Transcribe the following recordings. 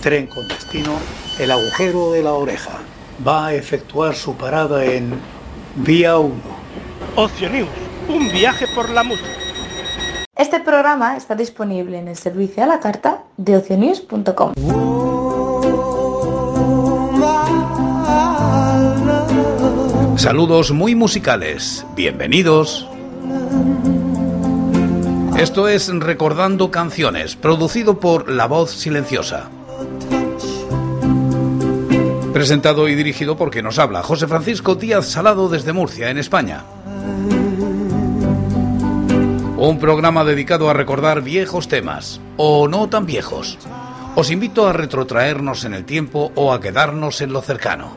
tren con destino El agujero de la oreja. Va a efectuar su parada en Vía 1. Ocio News, un viaje por la música. Este programa está disponible en el servicio a la carta de ocionews.com. Saludos muy musicales, bienvenidos. Esto es Recordando Canciones, producido por La Voz Silenciosa. Presentado y dirigido por quien nos habla, José Francisco Díaz Salado desde Murcia, en España. Un programa dedicado a recordar viejos temas, o no tan viejos. Os invito a retrotraernos en el tiempo o a quedarnos en lo cercano.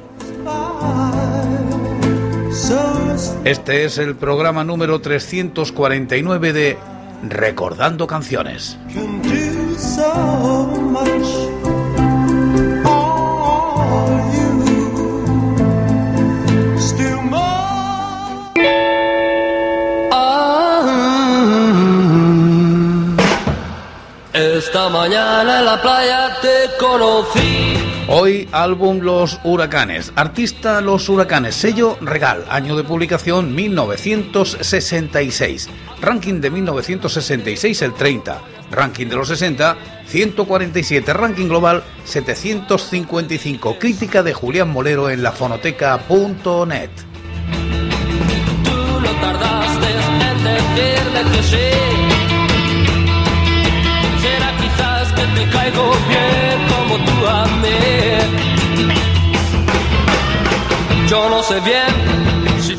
Este es el programa número 349 de Recordando Canciones. Mañana en la playa te conocí. Hoy álbum Los Huracanes, artista Los Huracanes, sello Regal, año de publicación 1966, ranking de 1966 el 30, ranking de los 60 147, ranking global 755, crítica de Julián Molero en lafonoteca.net. Tú no tardaste en decirle que sí.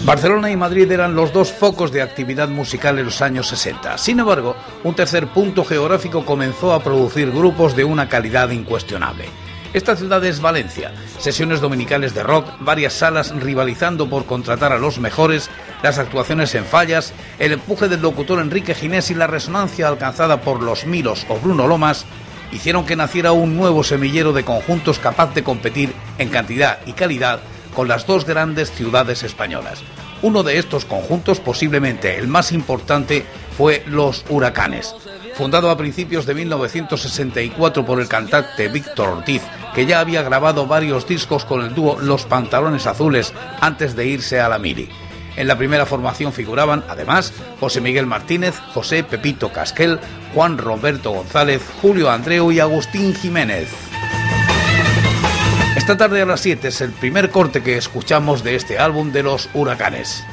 Barcelona y Madrid eran los dos focos de actividad musical en los años 60. Sin embargo, un tercer punto geográfico comenzó a producir grupos de una calidad incuestionable. Esta ciudad es Valencia. Sesiones dominicales de rock, varias salas rivalizando por contratar a los mejores, las actuaciones en fallas, el empuje del locutor Enrique Ginés y la resonancia alcanzada por los Milos o Bruno Lomas hicieron que naciera un nuevo semillero de conjuntos capaz de competir en cantidad y calidad con las dos grandes ciudades españolas. Uno de estos conjuntos, posiblemente el más importante, fue Los Huracanes. Fundado a principios de 1964 por el cantante Víctor Ortiz, que ya había grabado varios discos con el dúo Los Pantalones Azules antes de irse a la Mili. En la primera formación figuraban, además, José Miguel Martínez, José Pepito Casquel, Juan Roberto González, Julio Andreu y Agustín Jiménez. Esta tarde a las 7 es el primer corte que escuchamos de este álbum de los huracanes.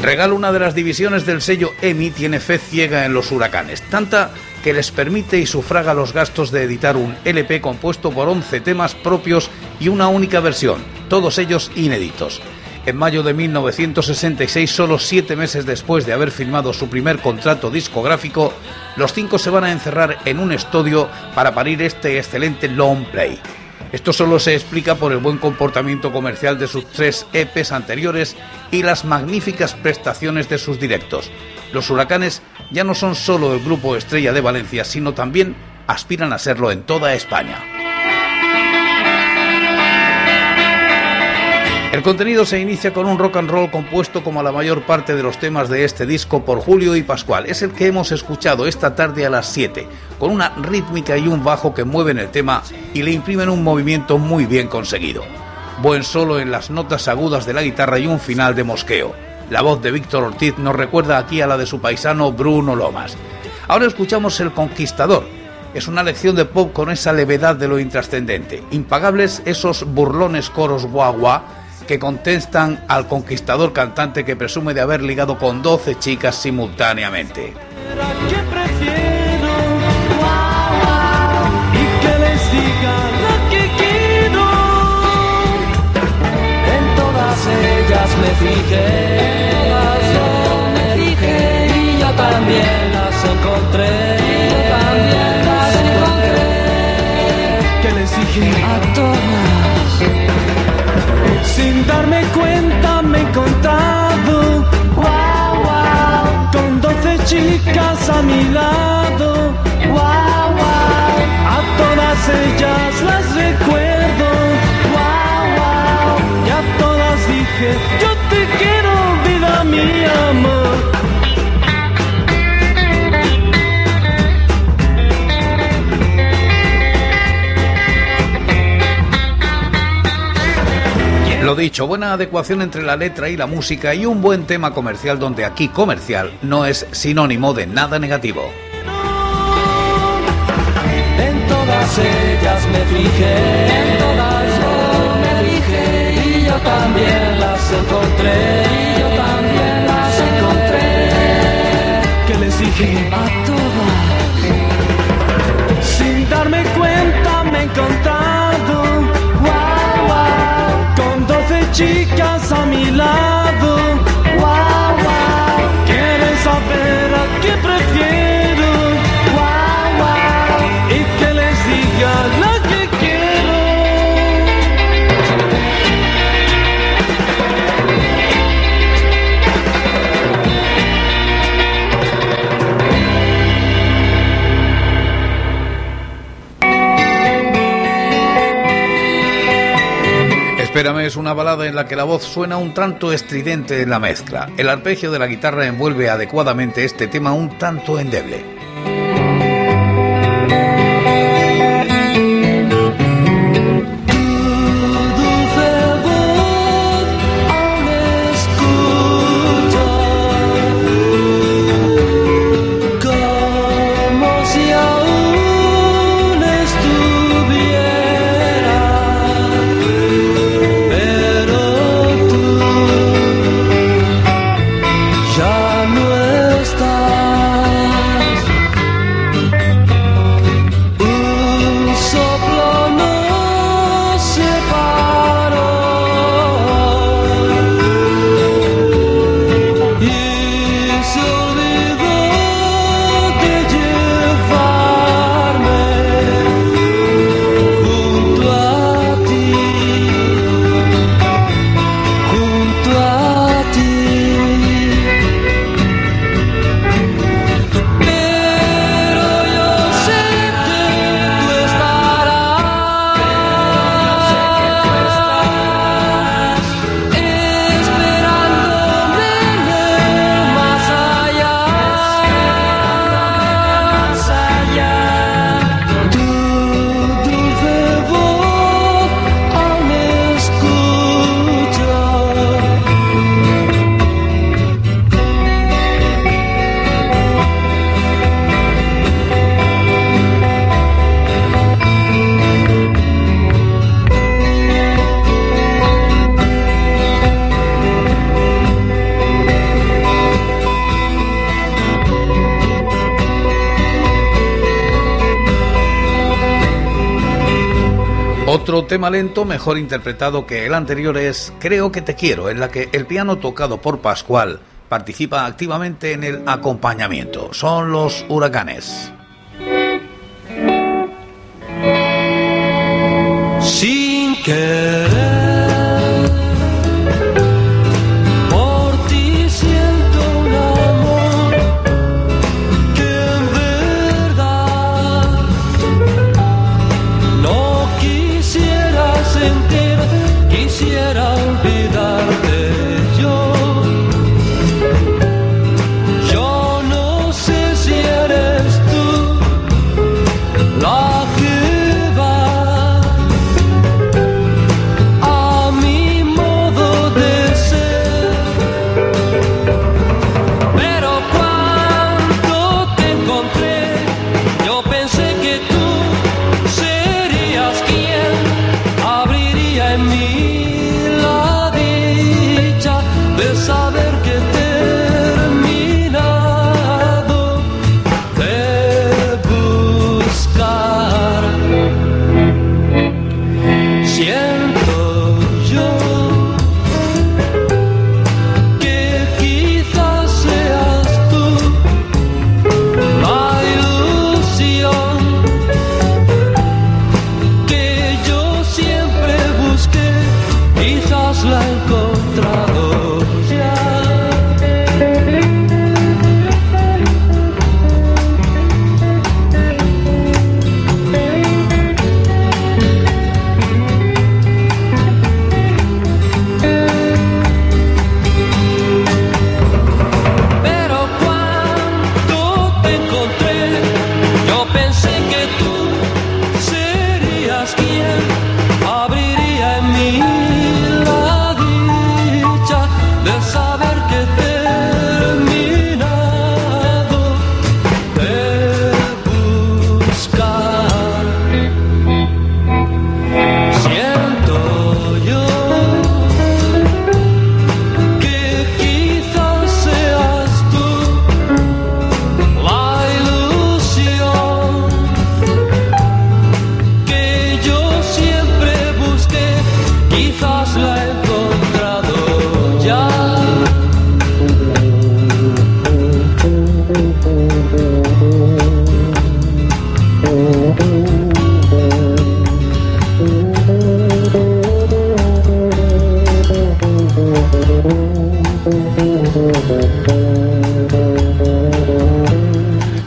Regal, una de las divisiones del sello EMI, tiene fe ciega en los huracanes, tanta que les permite y sufraga los gastos de editar un LP compuesto por 11 temas propios y una única versión, todos ellos inéditos. En mayo de 1966, solo siete meses después de haber firmado su primer contrato discográfico, los cinco se van a encerrar en un estudio para parir este excelente long play. Esto solo se explica por el buen comportamiento comercial de sus tres EPs anteriores y las magníficas prestaciones de sus directos. Los huracanes ya no son solo el grupo estrella de Valencia, sino también aspiran a serlo en toda España. El contenido se inicia con un rock and roll compuesto como la mayor parte de los temas de este disco por Julio y Pascual. Es el que hemos escuchado esta tarde a las 7, con una rítmica y un bajo que mueven el tema y le imprimen un movimiento muy bien conseguido. Buen solo en las notas agudas de la guitarra y un final de mosqueo. La voz de Víctor Ortiz nos recuerda aquí a la de su paisano Bruno Lomas. Ahora escuchamos El Conquistador. Es una lección de pop con esa levedad de lo intrascendente. Impagables esos burlones coros guagua que contestan al conquistador cantante que presume de haber ligado con 12 chicas simultáneamente. que prefiero también las encontré. también las encontré. Que les dije a todas. Sin darme cuenta me he encontrado wow, wow, con doce chicas a mi lado. Wow, wow, a todas ellas las recuerdo. Wow, wow, y a todas dije, yo te quiero, Dicho, buena adecuación entre la letra y la música y un buen tema comercial donde aquí comercial no es sinónimo de nada negativo. En todas ellas me en todas yo me y yo también las encontré, y yo también las encontré. Les dije es una balada en la que la voz suena un tanto estridente en la mezcla. El arpegio de la guitarra envuelve adecuadamente este tema un tanto endeble. Otro tema lento, mejor interpretado que el anterior, es Creo que te quiero, en la que el piano tocado por Pascual participa activamente en el acompañamiento. Son los huracanes. sin querer.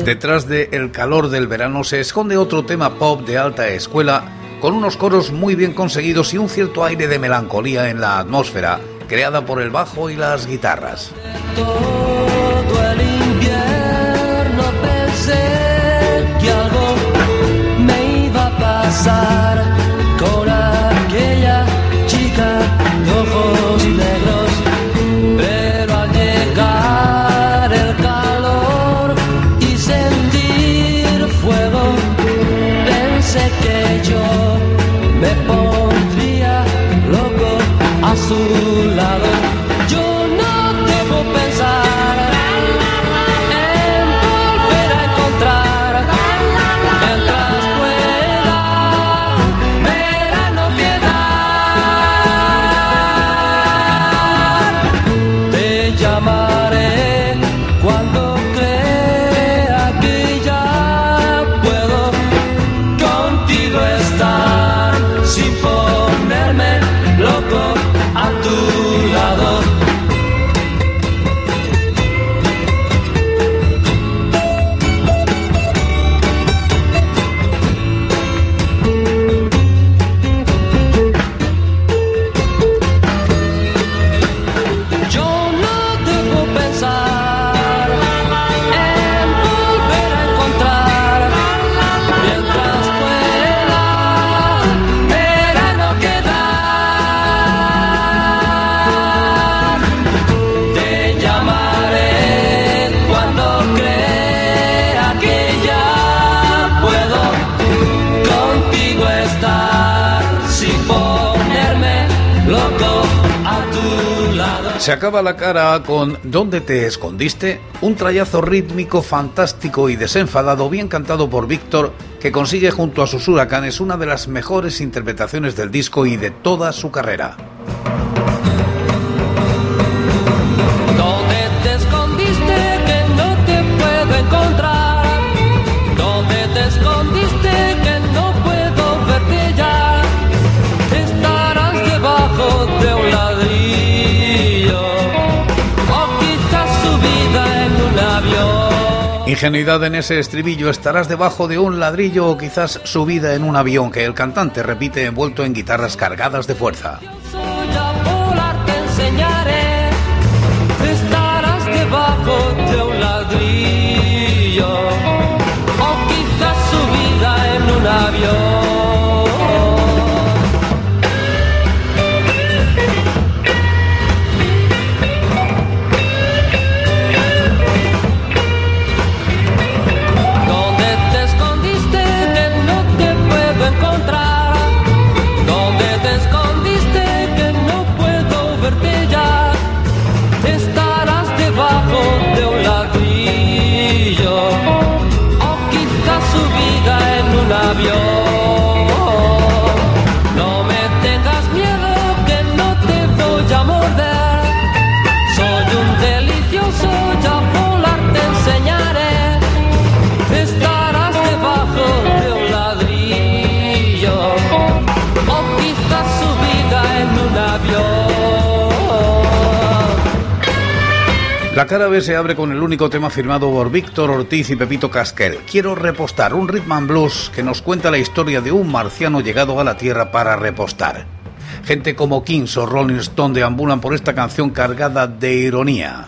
Detrás de El calor del verano se esconde otro tema pop de alta escuela con unos coros muy bien conseguidos y un cierto aire de melancolía en la atmósfera creada por el bajo y las guitarras. Todo el invierno pensé que algo me iba a pasar Se acaba la cara con ¿Dónde te escondiste? Un trayazo rítmico fantástico y desenfadado, bien cantado por Víctor, que consigue junto a sus huracanes una de las mejores interpretaciones del disco y de toda su carrera. Ingenuidad en ese estribillo, estarás debajo de un ladrillo o quizás subida en un avión que el cantante repite envuelto en guitarras cargadas de fuerza. Se abre con el único tema firmado por Víctor Ortiz y Pepito Casquel. Quiero repostar un rhythm and blues que nos cuenta la historia de un marciano llegado a la Tierra para repostar. Gente como Kings o Rolling Stone deambulan por esta canción cargada de ironía.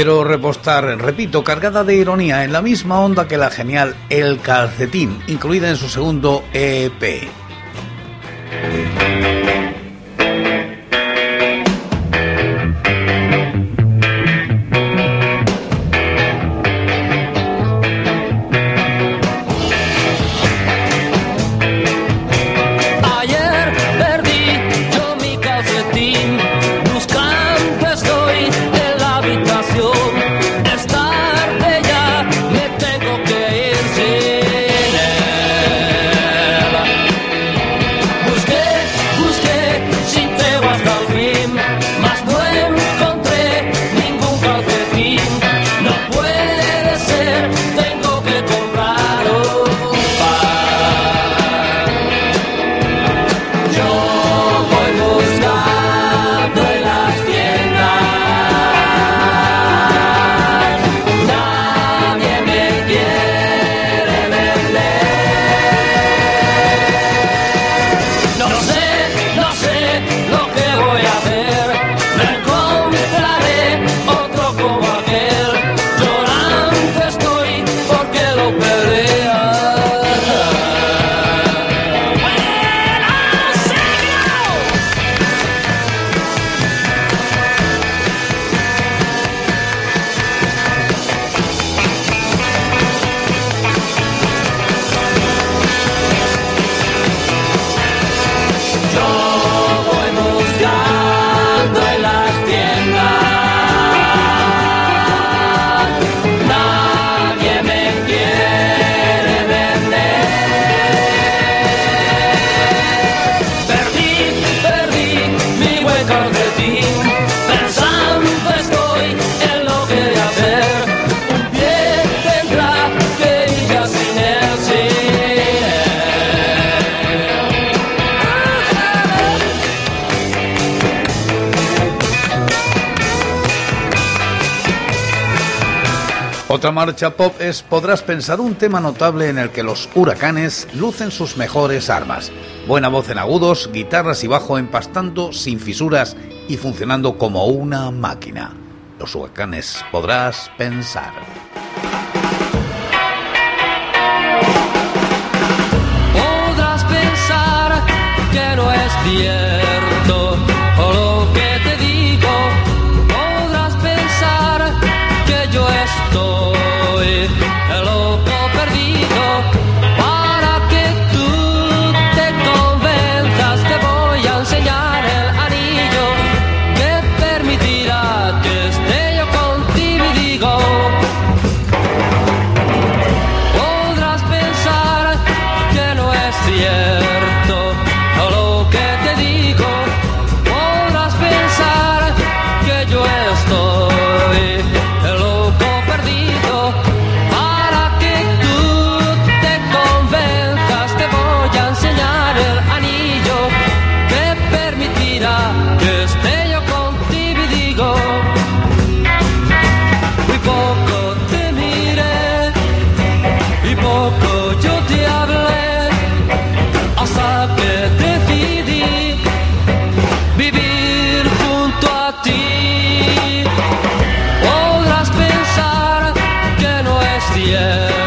Quiero repostar, repito, cargada de ironía, en la misma onda que la genial El Calcetín, incluida en su segundo EP. Otra marcha pop es Podrás pensar un tema notable en el que los huracanes lucen sus mejores armas. Buena voz en agudos, guitarras y bajo empastando sin fisuras y funcionando como una máquina. Los huracanes Podrás pensar. Podrás pensar que no es cierto En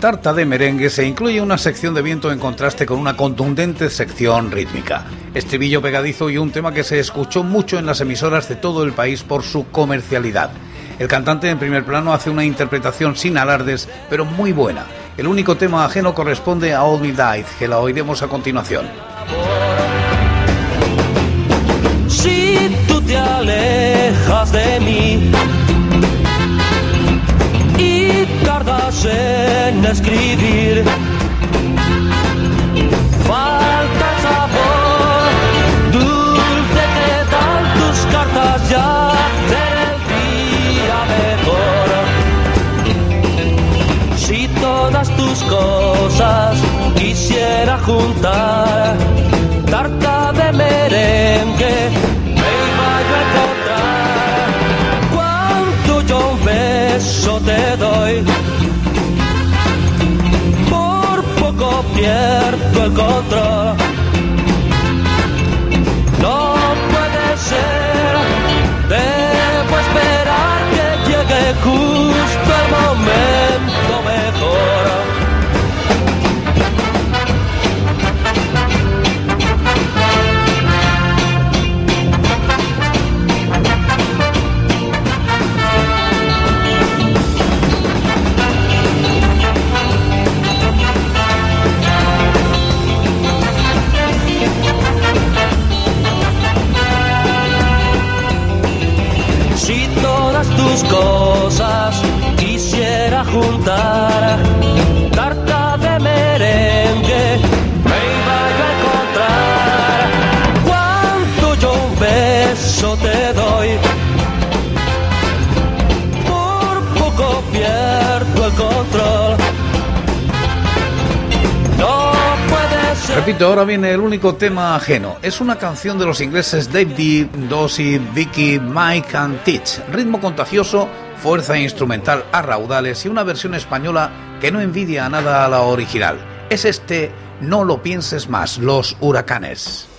Tarta de Merengue se incluye una sección de viento en contraste con una contundente sección rítmica. Estribillo pegadizo y un tema que se escuchó mucho en las emisoras de todo el país por su comercialidad. El cantante en primer plano hace una interpretación sin alardes, pero muy buena. El único tema ajeno corresponde a All Me Died, que la oiremos a continuación. Si tú te alejas de mí tardas en aprenda a escribir. Falta sabor, dulce que dan tus cartas ya del día mejor. Si todas tus cosas quisiera juntar. cierto encontró. No puede ser, debo esperar que llegue justo el momento. Ahora viene el único tema ajeno. Es una canción de los ingleses Dave D, Dosey, Vicky, Mike and Teach. Ritmo contagioso, fuerza instrumental a raudales y una versión española que no envidia a nada a la original. Es este No lo pienses más, los huracanes.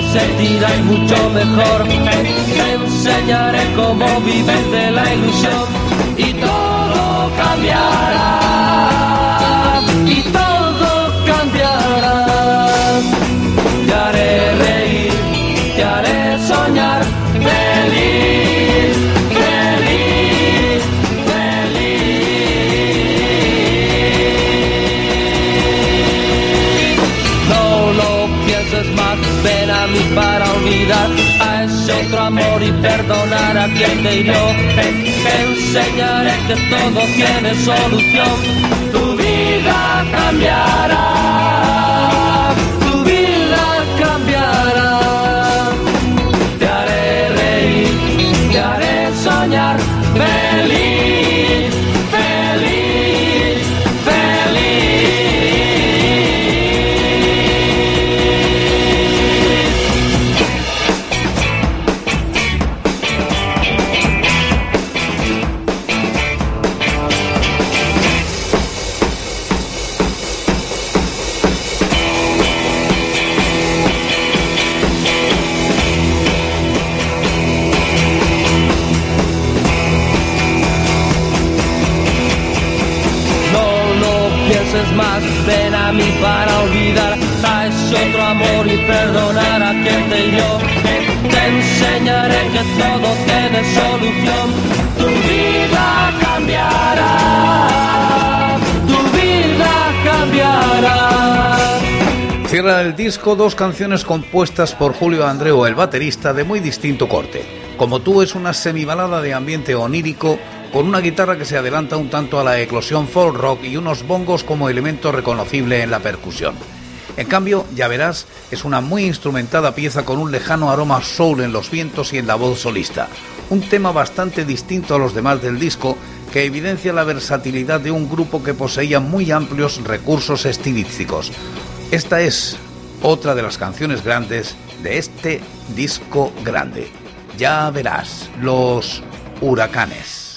A mí te sentirás mucho mejor. Te enseñaré cómo vivir de la ilusión y todo cambiará. A ese otro amor y perdonar a quien te hirió. Te enseñaré que todo tiene solución. Tu vida cambiará. Dos canciones compuestas por Julio Andreu, el baterista, de muy distinto corte. Como tú es una semibalada de ambiente onírico con una guitarra que se adelanta un tanto a la eclosión folk rock y unos bongos como elemento reconocible en la percusión. En cambio, ya verás, es una muy instrumentada pieza con un lejano aroma soul en los vientos y en la voz solista. Un tema bastante distinto a los demás del disco que evidencia la versatilidad de un grupo que poseía muy amplios recursos estilísticos. Esta es otra de las canciones grandes de este disco grande. Ya verás, los huracanes.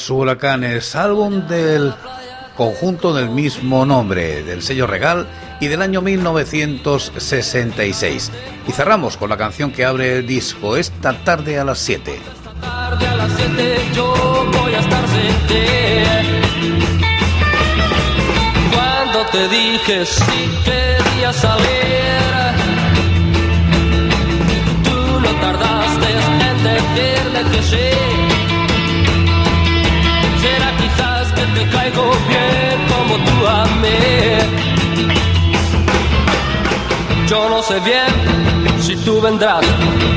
Los Huracanes, álbum del conjunto del mismo nombre, del sello Regal y del año 1966. Y cerramos con la canción que abre el disco, Esta tarde a las 7. Esta tarde a las 7 yo voy a estar. Cuando te dije si quería salir, tú no tardaste en decirle que sí. Te caigo bien como tú a mí. Yo no sé bien si tú vendrás,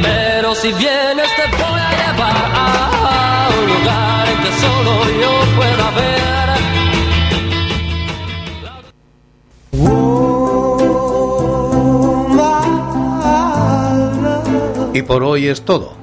pero si vienes te voy a llevar a un lugar en que solo yo pueda ver. Y por hoy es todo.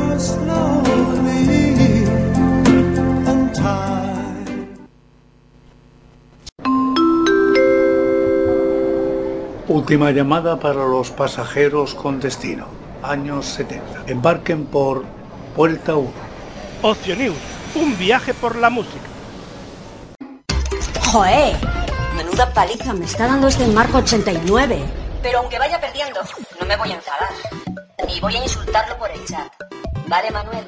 Última llamada para los pasajeros con destino. Años 70. Embarquen por Puerta 1. Ocio News, un viaje por la música. ¡Joé! Menuda paliza me está dando este Marco 89. Pero aunque vaya perdiendo, no me voy a enfadar. Ni voy a insultarlo por el chat. ¿Vale, Manuel?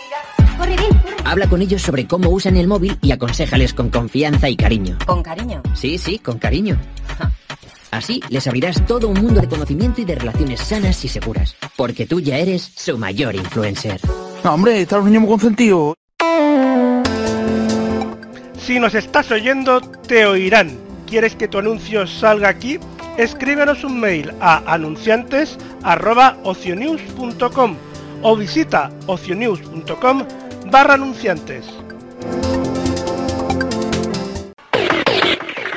Habla con ellos sobre cómo usan el móvil y aconséjales con confianza y cariño. ¿Con cariño? Sí, sí, con cariño. Así les abrirás todo un mundo de conocimiento y de relaciones sanas y seguras. Porque tú ya eres su mayor influencer. No, hombre, están los niños muy consentidos. Si nos estás oyendo, te oirán. ¿Quieres que tu anuncio salga aquí? Escríbenos un mail a anunciantes.ocionews.com o visita ocionews.com barra anunciantes.